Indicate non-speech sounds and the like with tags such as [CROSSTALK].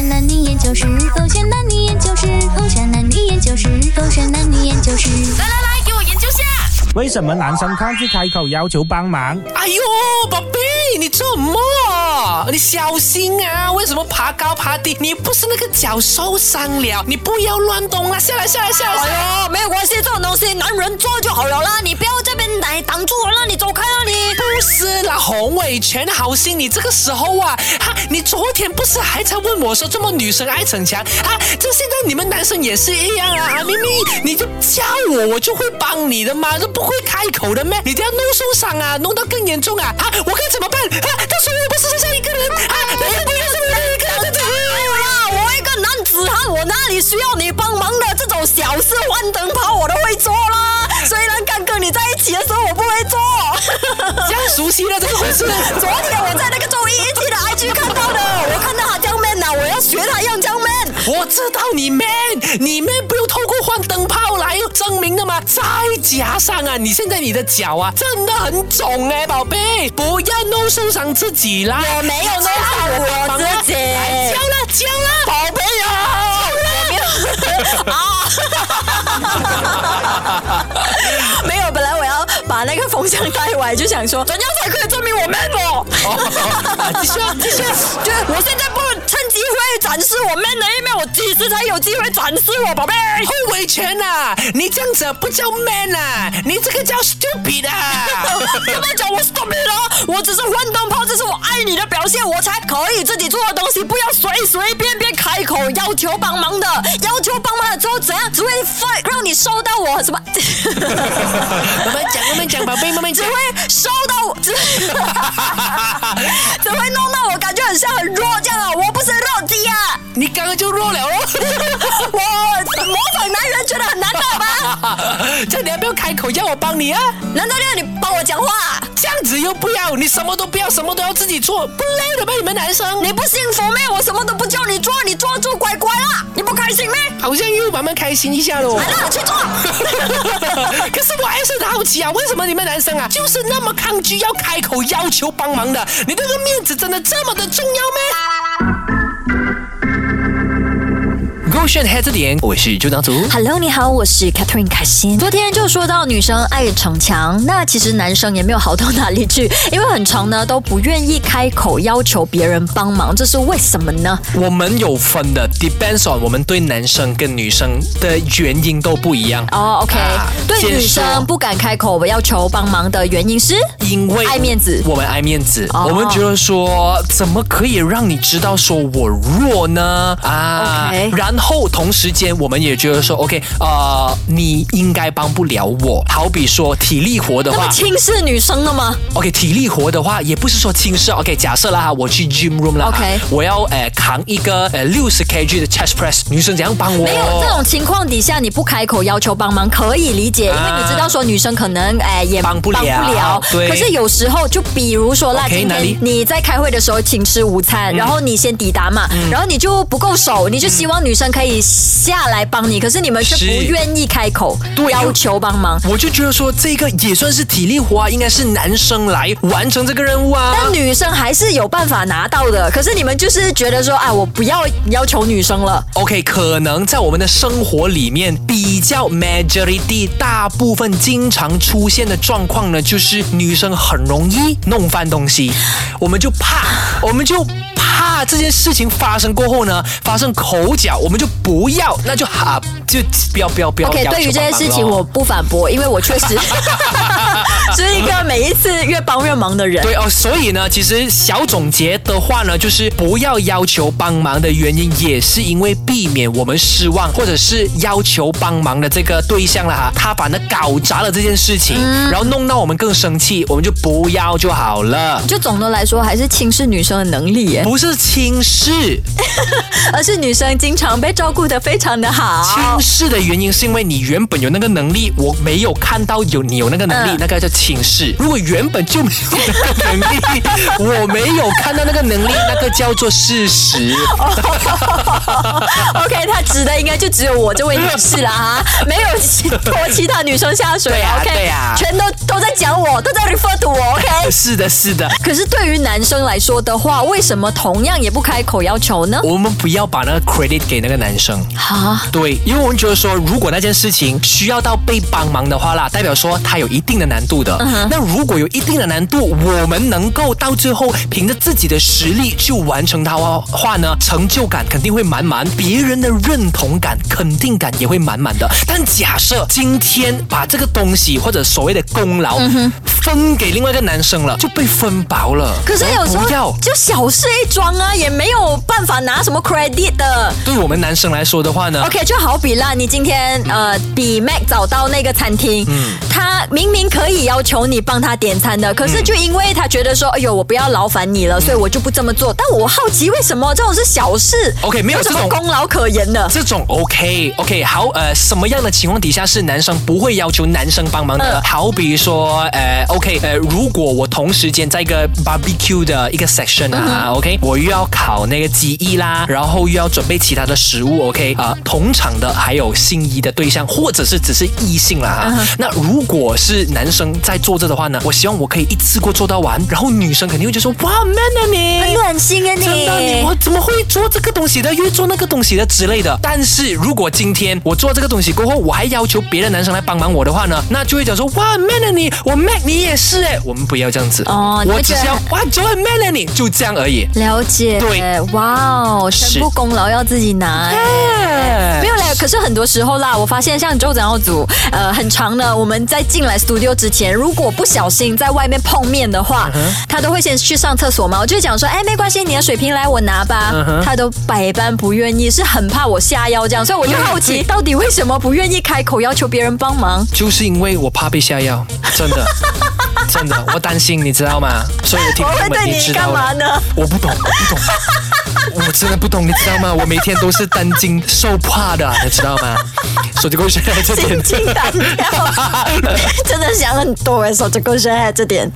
山男女研究室，狗选男女研究室，狗选男女研究室，狗选男女研究室。来来来，给我研究下。为什么男生抗拒开口要求帮忙？哎呦，宝贝，你做什么？你小心啊！为什么爬高爬低？你不是那个脚受伤了？你不要乱动啊！下来，下来，下来！下来哎呦，没有关系，这种东西男人做就好了啦，你不要这边来挡住我，让你走开啊你。不是啦，洪伟全好心，你这个时候啊，哈，你昨天不是还在问我说，这么女生爱逞强啊？这现在你们男生也是一样啊！啊，明明你就教我，我就会帮你的嘛，这不会开口的咩？你这样弄受伤啊，弄到更严重啊！啊，我该怎么办？啊，到时候我不是剩下一个人啊，那个不要是我一个人，没有啦，我一个男子汉，我哪里需要你帮忙的？这种小事换灯泡我都会做啦。[LAUGHS] 虽然刚跟你在一起熟悉了这个回事。昨天我在那个周一一期的 IG 看到的，我看到他叫 man 啊，我要学他一样叫 man。我知道你 man，你 man 不用透过换灯泡来证明的吗？再加上啊，你现在你的脚啊真的很肿哎，宝贝，不要弄受伤自己啦。我没有弄伤我自己来教了教了，宝贝 [LAUGHS] 啊，啊，把那个风向带歪，就想说怎样才可以证明我 man 哦。继续啊继续啊，就我现在不趁机会展示我 man 的一面，我几时才有机会展示我宝贝？后维权呐，你这样子不叫 man 啊，你这个叫 stupid 啊。怎么讲我 stupid 哦？我只是换灯泡，这是我爱你的表现，我才可以自己做的东西，不要随随便便开口要求帮忙的。要求帮忙了之后怎样？只会发让你收到我什么？[LAUGHS] [LAUGHS] 慢慢讲，慢慢讲，宝贝，慢慢讲只会。收到我，只只会弄到我感觉很像很弱这样啊！我不是弱鸡啊！你刚刚就弱了哦。[LAUGHS] 我模仿男人觉得很难懂吗？[LAUGHS] 这你还不要开口叫我帮你啊？难道要你帮我讲话？这样子又不要，你什么都不要，什么都要自己做，不累的吗？你们男生，你不幸福咩？我什么都不叫你做，你做做乖乖啦！你不开心咩？好像又慢慢开心一下喽。来了，去做。[LAUGHS] 可是我还是很好奇啊，为什么你们男生啊，就是那么抗拒要开口要求帮忙的？你这个面子真的这么的重要吗？我是朱当祖。Hello，你好，我是 Catherine 凯欣。昨天就说到女生爱逞强，那其实男生也没有好到哪里去，因为很长呢都不愿意开口要求别人帮忙，这是为什么呢？我们有分的，depends on 我们对男生跟女生的原因都不一样。哦、o k 啊对女生不敢开口要求帮忙的原因是，因为爱面子我们爱面子，哦我们觉得说，怎么可以让你知道说我弱呢？啊 OK 然后同时间我们也觉得说，OK，呃，你应该帮不了我。好比说体力活的话那么轻视女生的吗？，OK，体力活的话也不是说轻视，OK，假设啦哈，我去 gym room 啦 OK 我要呃扛一个呃六十 kg 的 chest press，女生怎样帮我？没有这种情况底下，你不开口要求帮忙可以理解，因为你知道说女生可能哎也帮不了帮不了。对可是有时候就比如说啦今天你在开会的时候请吃午餐，然后你先抵达嘛，然后你就不够手，你就希望女生可以下来帮你，可是你们却不愿意开口对要求帮忙。我就觉得说这个也算是体力活啊，应该是男生来完成这个任务啊。但女生还是有办法拿到的，可是你们就是觉得说，哎，我不要要求女生了。OK，可能在我们的生活里面，比较 majority 大部分经常出现的状况呢，就是女生很容易弄翻东西，我们就怕，我们就怕这件事情发生过后呢，发生口角，我们就不要，那就好，就不要不要不要。OK，对于这件事情我不反驳，因为我确实 [LAUGHS] 是一个每一次越帮越忙的人。对哦，所以呢，其实小总结的话呢，就是不要要求帮忙的原因，也是因为避免我们失望，或者是要求帮忙的这个对象了哈，他把那搞砸了这件事情，然后弄到我们更生气，我们就不要就好了。就总的来说，还是轻视女生的能力耶，不是轻视，[LAUGHS] 而是女生经常被照顾的非常的好。轻轻视的原因是因为你原本有那个能力，我没有看到有你有那个能力，嗯那个叫轻视。如果原本就没有那个能力，我没有看到那个能力，那个叫做事实。[LAUGHS] OK，他指的应该就只有我这位女士了哈，没有其拖其他女生下水对啊 OK，对啊全都都在讲我，都在 refer to 我 OK。[LAUGHS] 是的，是的。可是对于男生来说的话，为什么同样也不开口要求呢？我们不要把那个 credit 给那个男生。哈，对，因为我们觉得说，如果那件事情需要到被帮忙的话啦，代表说它有一定的难度的。那如果有一定的难度，我们能够到最后凭着自己的实力去完成它的话呢，成就感肯定会满满，别人的认同感、肯定感也会满满的。但假设今天把这个东西或者所谓的功劳分给另外一个男生了，就被分薄了。可是有时候就小事一桩啊，也没有办法拿什么 credit 的。对我们男生来说的话呢 OK，就好比啦，你今天呃比 Mac 找到那个餐厅，嗯他明明可以要求你帮他点餐的，可嗯是就因为他觉得说，哎呦，我不要劳烦你了，所以我就不这么做。但我好奇为什么这种是小事 OK，没有什么这种功劳可言的。这种 OK OK 好，呃，什么样的情况底下是男生不会要求男生帮忙的？嗯好比说，呃，OK，呃，如果我同时间在一个 barbecue 的一个 section 啊、o k 我又要烤那个鸡翼啦，然后又要准备其他的食物，OK，啊、同场的还有心仪的对象，或者是只是异性啦哈。那如果是男生在做这的话呢，我希望我可以一次过做到完，然后女生肯定会就说，哇，man 啊你，很暖心啊你！真的，你我怎么会做这个东西的，又做那个东西的之类的？但是如果今天我做这个东西过后，我还要求别的男生来帮忙我的话呢，那就会讲说哇，man 啊你，我 man 你也是哎，我们不要这样子哦我只是要哇，就很 man 啊你，就这样而已。了解，对，哇哦，是全部功劳要自己拿。哎没有嘞，可是很多时候啦，我发现像周长耀组，呃，很长的，我们在进来 studio 之前，如果不小心在外面碰面的话，他都会先去上厕所嘛，我就会讲说，哎，没关系，你的水瓶来我拿吧，他都百般不愿意，是很怕我下药这样，所以我就好奇，到底为什么不愿意开口要求别人帮忙？就是因为我怕被下药，真的。[LAUGHS] 真的，我担心，你知道吗？所以我听我会众们，对你你知道了干嘛呢？我不懂，我不懂，我真的不懂，你知道吗？我每天都是担惊受怕的，你知道吗？手机过血这点心惊胆跳，[LAUGHS] 真的想很多哎，手机过血这点。